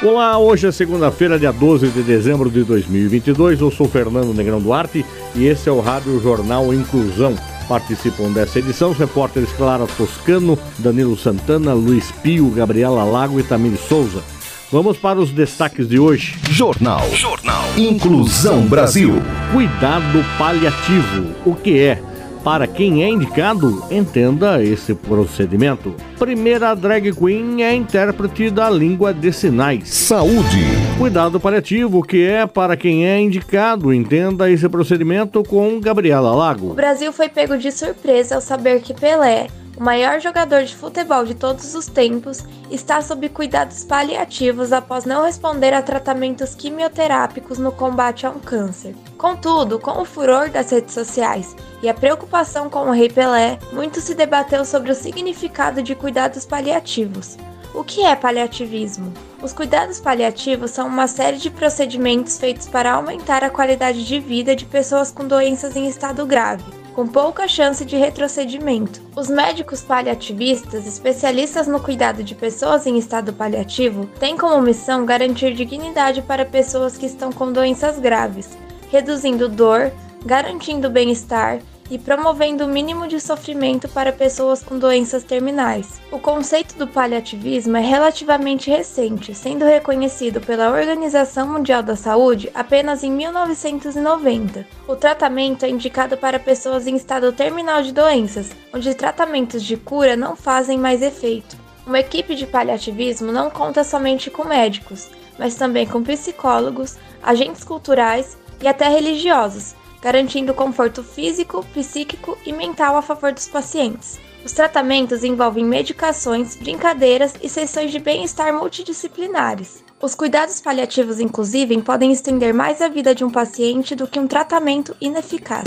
Olá, hoje é segunda-feira, dia 12 de dezembro de 2022. Eu sou Fernando Negrão Duarte e esse é o Rádio Jornal Inclusão. Participam dessa edição os repórteres Clara Toscano, Danilo Santana, Luiz Pio, Gabriela Lago e Tamir Souza. Vamos para os destaques de hoje. Jornal. Jornal. Inclusão Brasil. Cuidado paliativo. O que é? Para quem é indicado, entenda esse procedimento. Primeira drag queen é intérprete da língua de sinais. Saúde. Cuidado paliativo, que é para quem é indicado, entenda esse procedimento com Gabriela Lago. O Brasil foi pego de surpresa ao saber que Pelé, o maior jogador de futebol de todos os tempos, está sob cuidados paliativos após não responder a tratamentos quimioterápicos no combate a um câncer. Contudo, com o furor das redes sociais e a preocupação com o Rei Pelé, muito se debateu sobre o significado de cuidados paliativos. O que é paliativismo? Os cuidados paliativos são uma série de procedimentos feitos para aumentar a qualidade de vida de pessoas com doenças em estado grave com pouca chance de retrocedimento. Os médicos paliativistas, especialistas no cuidado de pessoas em estado paliativo, têm como missão garantir dignidade para pessoas que estão com doenças graves, reduzindo dor, garantindo bem-estar e promovendo o mínimo de sofrimento para pessoas com doenças terminais. O conceito do paliativismo é relativamente recente, sendo reconhecido pela Organização Mundial da Saúde apenas em 1990. O tratamento é indicado para pessoas em estado terminal de doenças, onde tratamentos de cura não fazem mais efeito. Uma equipe de paliativismo não conta somente com médicos, mas também com psicólogos, agentes culturais e até religiosos, garantindo conforto físico, psíquico e mental a favor dos pacientes. Os tratamentos envolvem medicações, brincadeiras e sessões de bem-estar multidisciplinares. Os cuidados paliativos, inclusive, podem estender mais a vida de um paciente do que um tratamento ineficaz.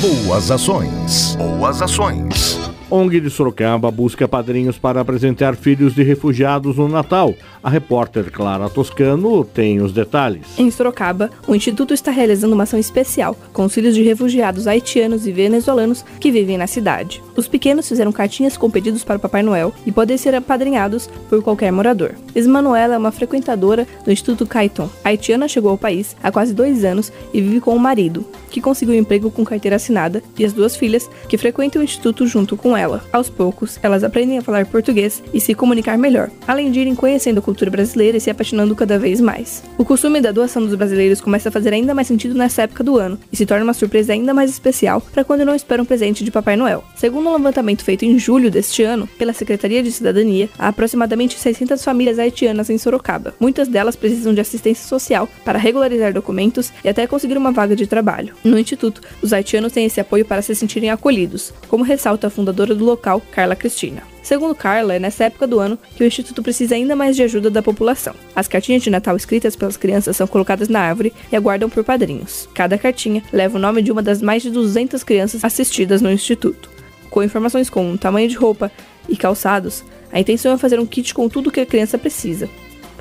Boas ações. Boas ações. ONG de Sorocaba busca padrinhos para apresentar filhos de refugiados no Natal. A repórter Clara Toscano tem os detalhes. Em Sorocaba, o Instituto está realizando uma ação especial com os filhos de refugiados haitianos e venezuelanos que vivem na cidade. Os pequenos fizeram cartinhas com pedidos para o Papai Noel e podem ser apadrinhados por qualquer morador. Esmanuela é uma frequentadora do Instituto Caiton. A haitiana chegou ao país há quase dois anos e vive com o marido, que conseguiu um emprego com carteira assinada, e as duas filhas, que frequentam o instituto junto com ela. Aos poucos, elas aprendem a falar português e se comunicar melhor, além de irem conhecendo a cultura brasileira e se apaixonando cada vez mais. O costume da doação dos brasileiros começa a fazer ainda mais sentido nessa época do ano e se torna uma surpresa ainda mais especial para quando não esperam um presente de Papai Noel. Segundo um levantamento feito em julho deste ano pela Secretaria de Cidadania, há aproximadamente 600 famílias haitianas em Sorocaba. Muitas delas precisam de assistência social para regularizar documentos e até conseguir uma vaga de trabalho. No Instituto, os haitianos têm esse apoio para se sentirem acolhidos, como ressalta a fundadora do local, Carla Cristina. Segundo Carla, é nessa época do ano que o Instituto precisa ainda mais de ajuda da população. As cartinhas de Natal escritas pelas crianças são colocadas na árvore e aguardam por padrinhos. Cada cartinha leva o nome de uma das mais de 200 crianças assistidas no Instituto. Com informações como tamanho de roupa e calçados, a intenção é fazer um kit com tudo que a criança precisa,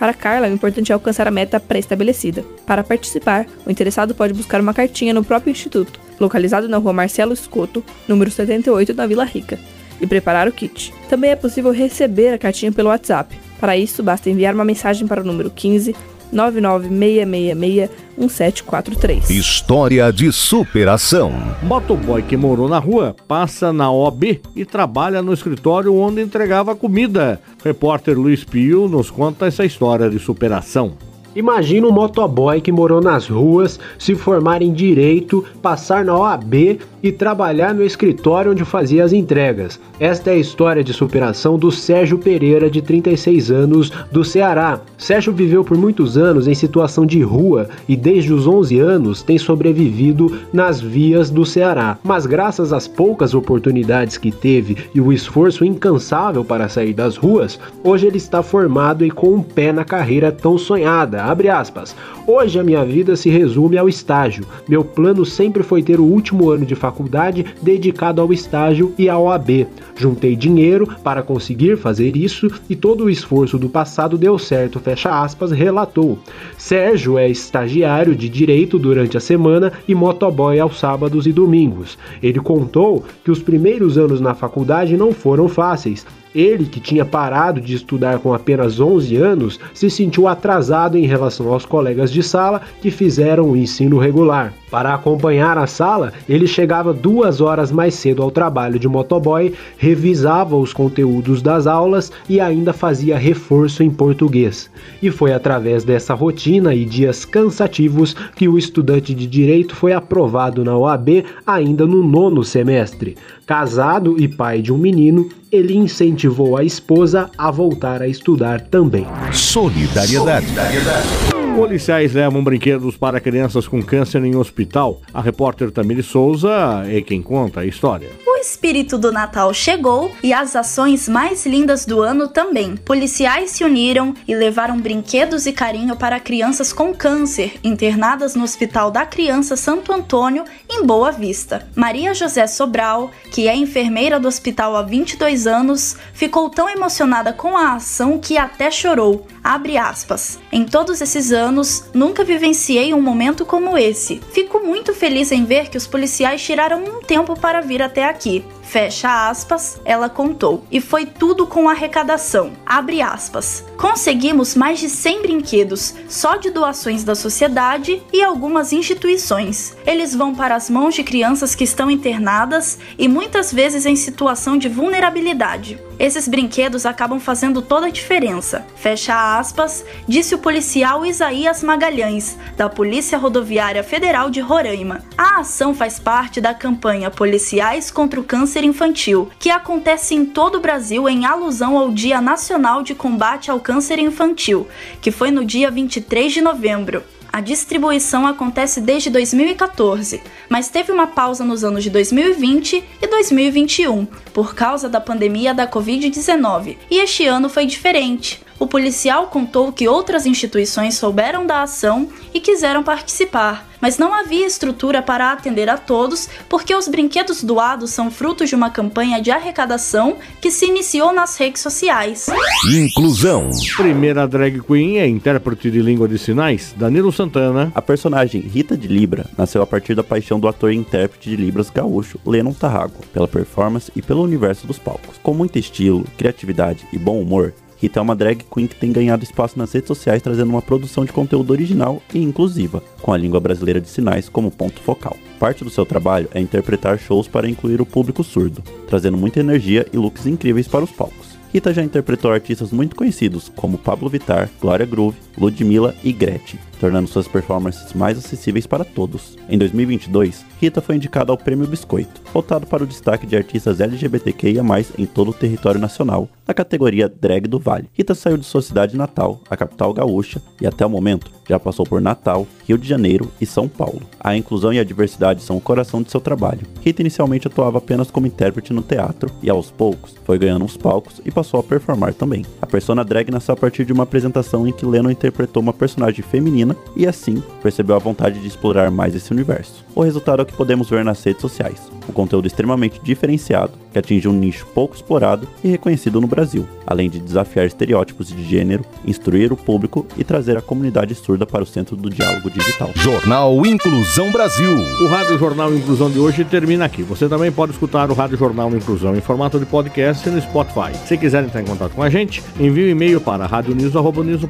para Carla, o importante é alcançar a meta pré-estabelecida. Para participar, o interessado pode buscar uma cartinha no próprio instituto, localizado na rua Marcelo Escoto, número 78, na Vila Rica, e preparar o kit. Também é possível receber a cartinha pelo WhatsApp. Para isso, basta enviar uma mensagem para o número 15 996661743. História de superação. Motoboy que morou na rua passa na OB e trabalha no escritório onde entregava comida. repórter Luiz Pio nos conta essa história de superação. Imagina um motoboy que morou nas ruas, se formar em direito, passar na OAB e trabalhar no escritório onde fazia as entregas. Esta é a história de superação do Sérgio Pereira, de 36 anos, do Ceará. Sérgio viveu por muitos anos em situação de rua e desde os 11 anos tem sobrevivido nas vias do Ceará. Mas graças às poucas oportunidades que teve e o esforço incansável para sair das ruas, hoje ele está formado e com um pé na carreira tão sonhada abre aspas, hoje a minha vida se resume ao estágio. Meu plano sempre foi ter o último ano de faculdade dedicado ao estágio e ao AB. Juntei dinheiro para conseguir fazer isso e todo o esforço do passado deu certo, fecha aspas, relatou. Sérgio é estagiário de direito durante a semana e motoboy aos sábados e domingos. Ele contou que os primeiros anos na faculdade não foram fáceis ele, que tinha parado de estudar com apenas 11 anos, se sentiu atrasado em relação aos colegas de sala que fizeram o ensino regular. Para acompanhar a sala, ele chegava duas horas mais cedo ao trabalho de motoboy, revisava os conteúdos das aulas e ainda fazia reforço em português. E foi através dessa rotina e dias cansativos que o estudante de direito foi aprovado na OAB ainda no nono semestre. Casado e pai de um menino, ele incentivou a esposa a voltar a estudar também. Solidariedade. Solidariedade. Policiais levam brinquedos para crianças com câncer em hospital. A repórter Tamiri Souza é quem conta a história. Espírito do Natal chegou e as ações mais lindas do ano também. Policiais se uniram e levaram brinquedos e carinho para crianças com câncer internadas no Hospital da Criança Santo Antônio, em Boa Vista. Maria José Sobral, que é enfermeira do hospital há 22 anos, ficou tão emocionada com a ação que até chorou. Abre aspas. Em todos esses anos, nunca vivenciei um momento como esse. Fico muito feliz em ver que os policiais tiraram um tempo para vir até aqui. Fecha aspas, ela contou. E foi tudo com arrecadação. Abre aspas. Conseguimos mais de 100 brinquedos, só de doações da sociedade e algumas instituições. Eles vão para as mãos de crianças que estão internadas e muitas vezes em situação de vulnerabilidade. Esses brinquedos acabam fazendo toda a diferença. Fecha aspas, disse o policial Isaías Magalhães, da Polícia Rodoviária Federal de Roraima. A ação faz parte da campanha Policiais contra o Câncer infantil, que acontece em todo o Brasil em alusão ao Dia Nacional de Combate ao Câncer Infantil, que foi no dia 23 de novembro. A distribuição acontece desde 2014, mas teve uma pausa nos anos de 2020 e 2021 por causa da pandemia da Covid-19, e este ano foi diferente. O policial contou que outras instituições souberam da ação e quiseram participar, mas não havia estrutura para atender a todos porque os brinquedos doados são frutos de uma campanha de arrecadação que se iniciou nas redes sociais. Inclusão. Primeira drag queen é intérprete de língua de sinais, Danilo Santana. A personagem Rita de Libra nasceu a partir da paixão do ator e intérprete de Libras gaúcho Lennon Tarrago, pela performance e pelo universo dos palcos. Com muito estilo, criatividade e bom humor, Rita é uma drag queen que tem ganhado espaço nas redes sociais trazendo uma produção de conteúdo original e inclusiva, com a língua brasileira de sinais como ponto focal. Parte do seu trabalho é interpretar shows para incluir o público surdo, trazendo muita energia e looks incríveis para os palcos. Rita já interpretou artistas muito conhecidos como Pablo Vittar, Glória Groove, Ludmilla e Gretchen, tornando suas performances mais acessíveis para todos. Em 2022, Rita foi indicada ao Prêmio Biscoito, voltado para o destaque de artistas LGBTQIA+, em todo o território nacional, na categoria Drag do Vale. Rita saiu de sua cidade natal, a capital gaúcha, e até o momento já passou por Natal, Rio de Janeiro e São Paulo. A inclusão e a diversidade são o coração de seu trabalho. Rita inicialmente atuava apenas como intérprete no teatro e aos poucos foi ganhando uns palcos e passou a performar também. A persona drag nasceu a partir de uma apresentação em que Lennon interpretou uma personagem feminina e assim percebeu a vontade de explorar mais esse universo. O resultado é o que podemos ver nas redes sociais. Um conteúdo extremamente diferenciado, que atinge um nicho pouco explorado e reconhecido no Brasil, além de desafiar estereótipos de gênero, instruir o público e trazer a comunidade surda para o centro do diálogo digital. Jornal Inclusão Brasil. O Rádio Jornal Inclusão de hoje termina aqui. Você também pode escutar o Rádio Jornal Inclusão em formato de podcast no Spotify. Se quiser entrar em contato com a gente, envie um e-mail para radioniso.br,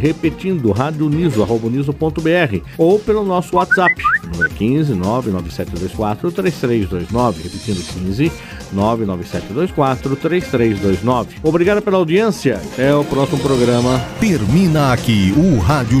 repetindo radioniso.br ou pelo nosso WhatsApp, número 15 99724 3329, repetindo 15 997243329. Obrigado pela audiência. Até o próximo programa. Termina aqui o Rádio